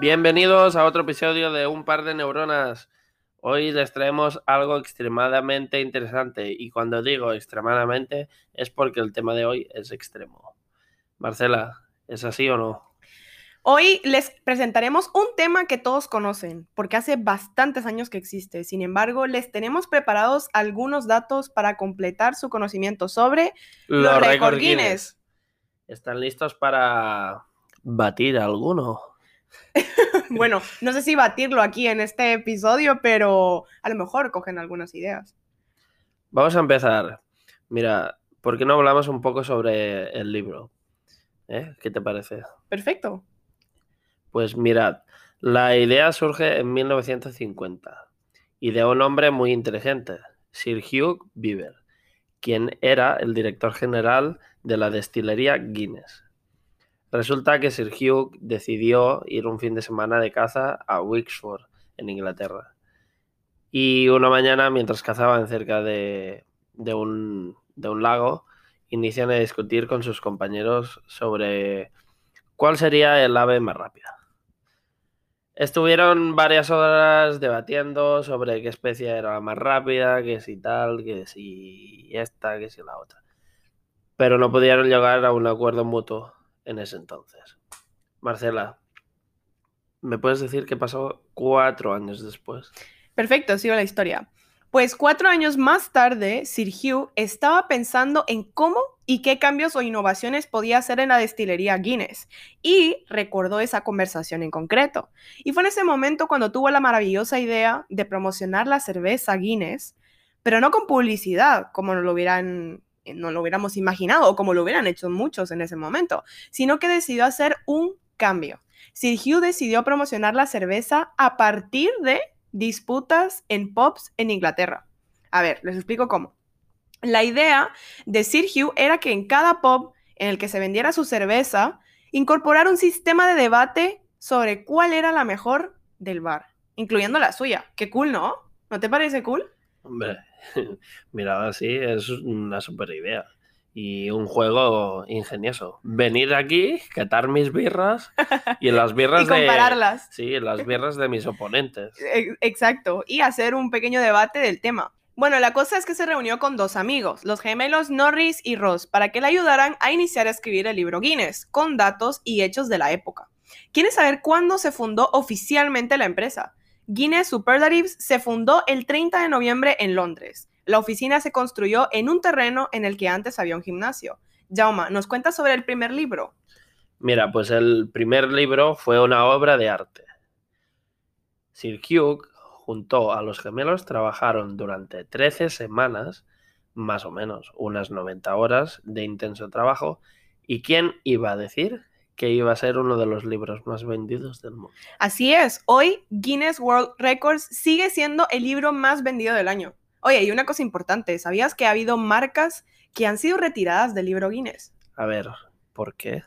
Bienvenidos a otro episodio de Un par de neuronas. Hoy les traemos algo extremadamente interesante y cuando digo extremadamente es porque el tema de hoy es extremo. Marcela, ¿es así o no? Hoy les presentaremos un tema que todos conocen, porque hace bastantes años que existe. Sin embargo, les tenemos preparados algunos datos para completar su conocimiento sobre los, récord Guinness. ¿Están listos para batir alguno? bueno, no sé si batirlo aquí en este episodio, pero a lo mejor cogen algunas ideas. Vamos a empezar. Mira, ¿por qué no hablamos un poco sobre el libro? ¿Eh? ¿Qué te parece? Perfecto. Pues mirad, la idea surge en 1950 y de un hombre muy inteligente, Sir Hugh Beaver, quien era el director general de la destilería Guinness. Resulta que Sir Hugh decidió ir un fin de semana de caza a Wixford, en Inglaterra. Y una mañana, mientras cazaban cerca de, un, de un lago, inician a discutir con sus compañeros sobre cuál sería el ave más rápida. Estuvieron varias horas debatiendo sobre qué especie era la más rápida, que si tal, que si esta, que si la otra. Pero no pudieron llegar a un acuerdo mutuo en ese entonces. Marcela, ¿me puedes decir qué pasó cuatro años después? Perfecto, sigo la historia. Pues cuatro años más tarde, Sir Hugh estaba pensando en cómo y qué cambios o innovaciones podía hacer en la destilería Guinness y recordó esa conversación en concreto. Y fue en ese momento cuando tuvo la maravillosa idea de promocionar la cerveza Guinness, pero no con publicidad, como lo hubieran no lo hubiéramos imaginado o como lo hubieran hecho muchos en ese momento, sino que decidió hacer un cambio. Sir Hugh decidió promocionar la cerveza a partir de disputas en pubs en Inglaterra. A ver, les explico cómo. La idea de Sir Hugh era que en cada pub en el que se vendiera su cerveza, incorporar un sistema de debate sobre cuál era la mejor del bar, incluyendo la suya. Qué cool, ¿no? ¿No te parece cool? Hombre, mira, así es una super idea y un juego ingenioso. Venir aquí, catar mis birras y en las birras y compararlas. de. Sí, en las birras de mis oponentes. Exacto. Y hacer un pequeño debate del tema. Bueno, la cosa es que se reunió con dos amigos, los gemelos Norris y Ross, para que le ayudaran a iniciar a escribir el libro Guinness, con datos y hechos de la época. ¿Quieren saber cuándo se fundó oficialmente la empresa? Guinness Superlatives se fundó el 30 de noviembre en Londres. La oficina se construyó en un terreno en el que antes había un gimnasio. Jauma, ¿nos cuenta sobre el primer libro? Mira, pues el primer libro fue una obra de arte. Sir Hugh, junto a los gemelos, trabajaron durante 13 semanas, más o menos unas 90 horas de intenso trabajo. ¿Y quién iba a decir que iba a ser uno de los libros más vendidos del mundo? Así es, hoy Guinness World Records sigue siendo el libro más vendido del año. Oye, y una cosa importante, ¿sabías que ha habido marcas que han sido retiradas del libro Guinness? A ver, ¿por qué?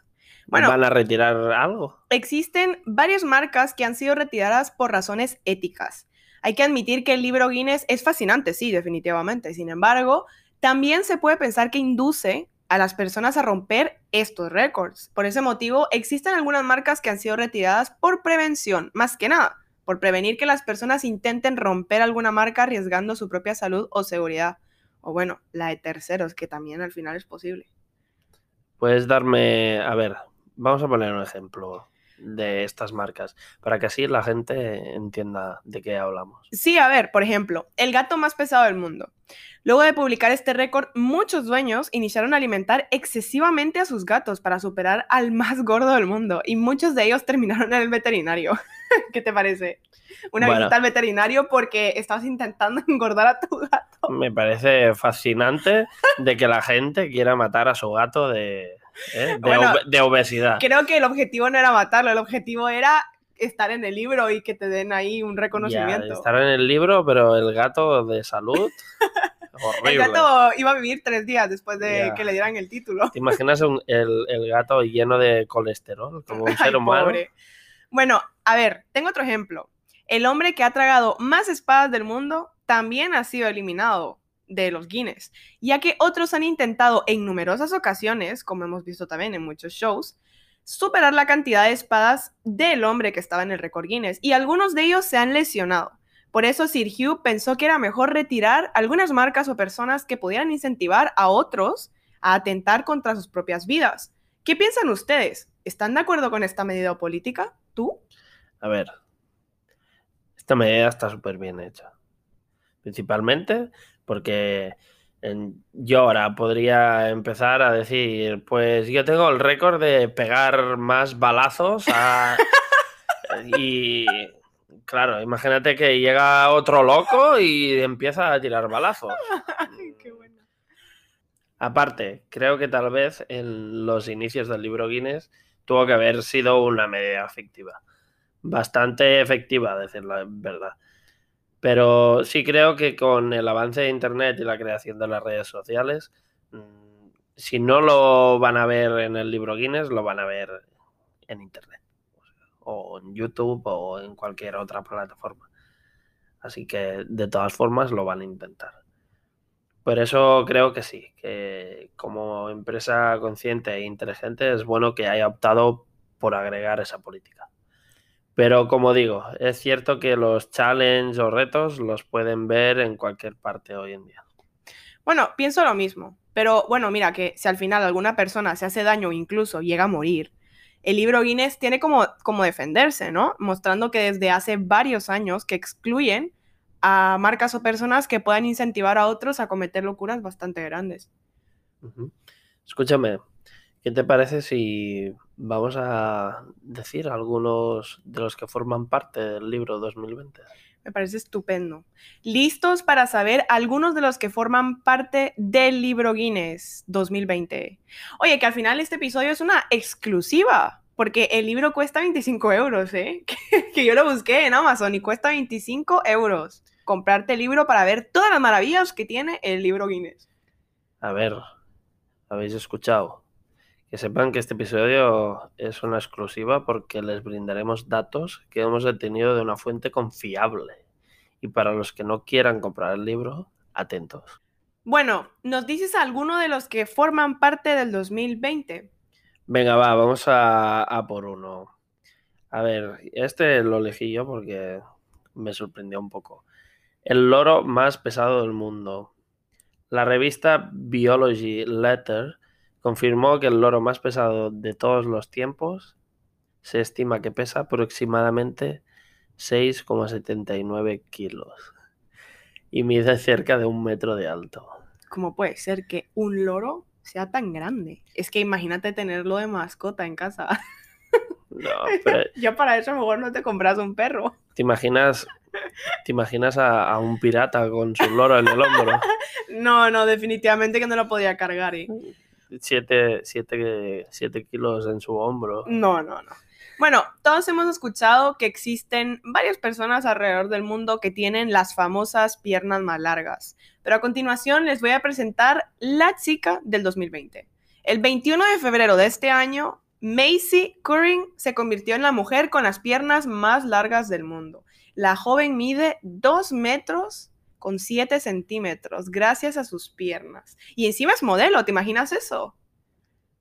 Bueno, ¿Van a retirar algo? Existen varias marcas que han sido retiradas por razones éticas. Hay que admitir que el libro Guinness es fascinante, sí, definitivamente. Sin embargo, también se puede pensar que induce a las personas a romper estos récords. Por ese motivo, existen algunas marcas que han sido retiradas por prevención, más que nada por prevenir que las personas intenten romper alguna marca arriesgando su propia salud o seguridad. O bueno, la de terceros, que también al final es posible. Puedes darme, a ver, vamos a poner un ejemplo de estas marcas, para que así la gente entienda de qué hablamos. Sí, a ver, por ejemplo, el gato más pesado del mundo. Luego de publicar este récord, muchos dueños iniciaron a alimentar excesivamente a sus gatos para superar al más gordo del mundo y muchos de ellos terminaron en el veterinario. ¿Qué te parece? Una visita al veterinario porque estabas intentando engordar a tu gato. Me parece fascinante de que la gente quiera matar a su gato de, ¿eh? de, obesidad. Creo que el objetivo no era matarlo, el objetivo era estar en el libro y que te den ahí un reconocimiento. estar en el libro, pero el gato de salud. horrible. El gato iba a vivir tres días después de que le dieran el título. ¿Te imaginas el, el, gato lleno de colesterol, como un ser humano? Bueno, a ver, tengo otro ejemplo. El hombre que ha tragado más espadas del mundo también ha sido eliminado de los Guinness, ya que otros han intentado en numerosas ocasiones, como hemos visto también en muchos shows, superar la cantidad de espadas del hombre que estaba en el récord Guinness, y algunos de ellos se han lesionado. Por eso Sir Hugh pensó que era mejor retirar algunas marcas o personas que pudieran incentivar a otros a atentar contra sus propias vidas. ¿Qué piensan ustedes? ¿Están de acuerdo con esta medida política? ¿Tú? A ver, esta medida está súper bien hecha. Principalmente porque yo ahora podría empezar a decir, pues yo tengo el récord de pegar más balazos y claro, imagínate que llega otro loco y empieza a tirar balazos. Aparte, creo que tal vez en los inicios del libro Guinness tuvo que haber sido una medida efectiva. Bastante efectiva, a decir la verdad. Pero sí creo que con el avance de Internet y la creación de las redes sociales, mm, si no lo van a ver en el libro Guinness, lo van a ver en Internet. O en YouTube o en cualquier otra plataforma. Así que de todas formas lo van a intentar. Por eso creo que sí, que como empresa consciente e inteligente es bueno que haya optado por agregar esa política. Pero como digo, es cierto que los challenges o retos los pueden ver en cualquier parte hoy en día. Bueno, pienso lo mismo. Pero bueno, mira, que si al final alguna persona se hace daño o incluso llega a morir, el libro Guinness tiene como, como defenderse, ¿no? Mostrando que desde hace varios años que excluyen a marcas o personas que puedan incentivar a otros a cometer locuras bastante grandes. Escúchame, ¿qué te parece si vamos a decir algunos de los que forman parte del libro 2020. Me parece estupendo. ¿Listos para saber algunos de los que forman parte del libro Guinness 2020? Oye, que al final este episodio es una exclusiva, porque el libro cuesta 25 euros, ¿eh? que yo lo busqué en Amazon y cuesta 25 euros comprarte el libro para ver todas las maravillas que tiene el libro Guinness. A ver, ¿habéis escuchado? Que sepan que este episodio es una exclusiva porque les brindaremos datos que hemos obtenido de una fuente confiable. Y para los que no quieran comprar el libro, atentos. Bueno, ¿nos dices alguno de los que forman parte del 2020? Venga, va, vamos a, a por uno. A ver, este lo elegí yo porque me sorprendió un poco. El loro más pesado del mundo. La revista Biology Letter confirmó que el loro más pesado de todos los tiempos se estima que pesa aproximadamente 6,79 kilos y mide cerca de un metro de alto. ¿Cómo puede ser que un loro sea tan grande? Es que imagínate tenerlo de mascota en casa. No, pero... ya para eso mejor no te compras un perro. ¿Te imaginas, te imaginas a, a, un pirata con su loro en el hombro? No, no, definitivamente que no lo podía cargar. ¿eh? 7 kilos en su hombro. No, no, no. Bueno, todos hemos escuchado que existen varias personas alrededor del mundo que tienen las famosas piernas más largas. Pero a continuación les voy a presentar la chica del 2020. El 21 de febrero de este año, Macy Curring se convirtió en la mujer con las piernas más largas del mundo. La joven mide 2 metros con 7 centímetros gracias a sus piernas. Y encima es modelo, ¿te imaginas eso?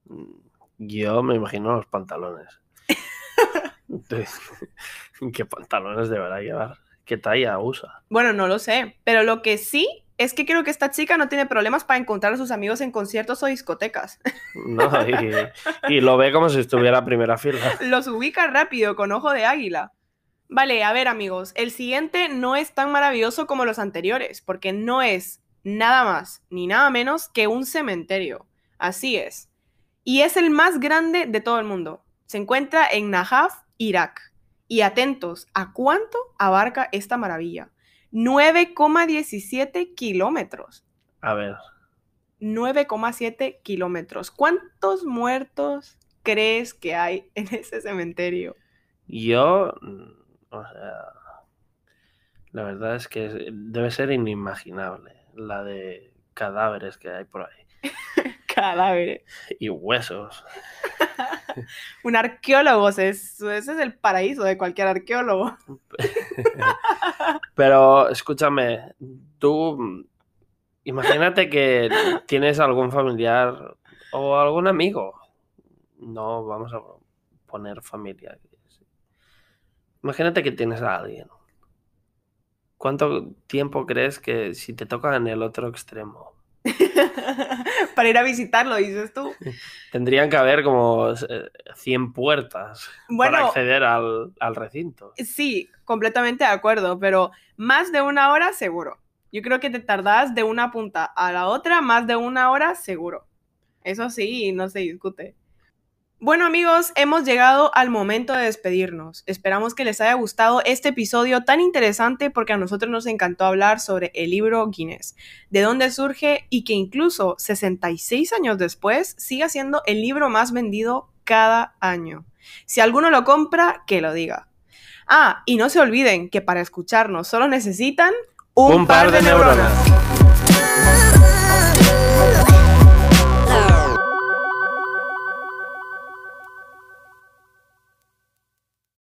Mm, yo me imagino los pantalones. ¿Qué pantalones deberá llevar? ¿Qué talla usa? Bueno, no lo sé, pero lo que sí es que creo que esta chica no tiene problemas para encontrar a sus amigos en conciertos o discotecas. No, y, y lo ve como si estuviera a primera fila. Los ubica rápido, con ojo de águila. Vale, a ver amigos, el siguiente no es tan maravilloso como los anteriores, porque no es nada más ni nada menos que un cementerio. Así es. Y es el más grande de todo el mundo. Se encuentra en Najaf, Irak. Y atentos, ¿a cuánto abarca esta maravilla? 9,17 kilómetros. A ver. 9,7 kilómetros. ¿Cuántos muertos crees que hay en ese cementerio? Yo o sea, la verdad es que debe ser inimaginable la de cadáveres que hay por ahí. cadáveres. Y huesos. Un arqueólogo, ese es, ese es el paraíso de cualquier arqueólogo. Pero escúchame, tú imagínate que tienes algún familiar o algún amigo. No, vamos a poner familia. Imagínate que tienes a alguien. ¿Cuánto tiempo crees que si te toca en el otro extremo? Para ir a visitarlo, dices tú. Tendrían que haber como 100 eh, puertas para acceder al, al recinto. Sí, completamente de acuerdo, pero más de una hora seguro. Yo creo que te tardas de una punta a la otra más de una hora seguro. Eso sí, no se discute. Bueno amigos, hemos llegado al momento de despedirnos. Esperamos que les haya gustado este episodio tan interesante porque a nosotros nos encantó hablar sobre el libro Guinness, de dónde surge y que incluso 66 años después siga siendo el libro más vendido cada año. Si alguno lo compra, que lo diga. Ah, y no se olviden que para escucharnos solo necesitan un, par, de, neuronas.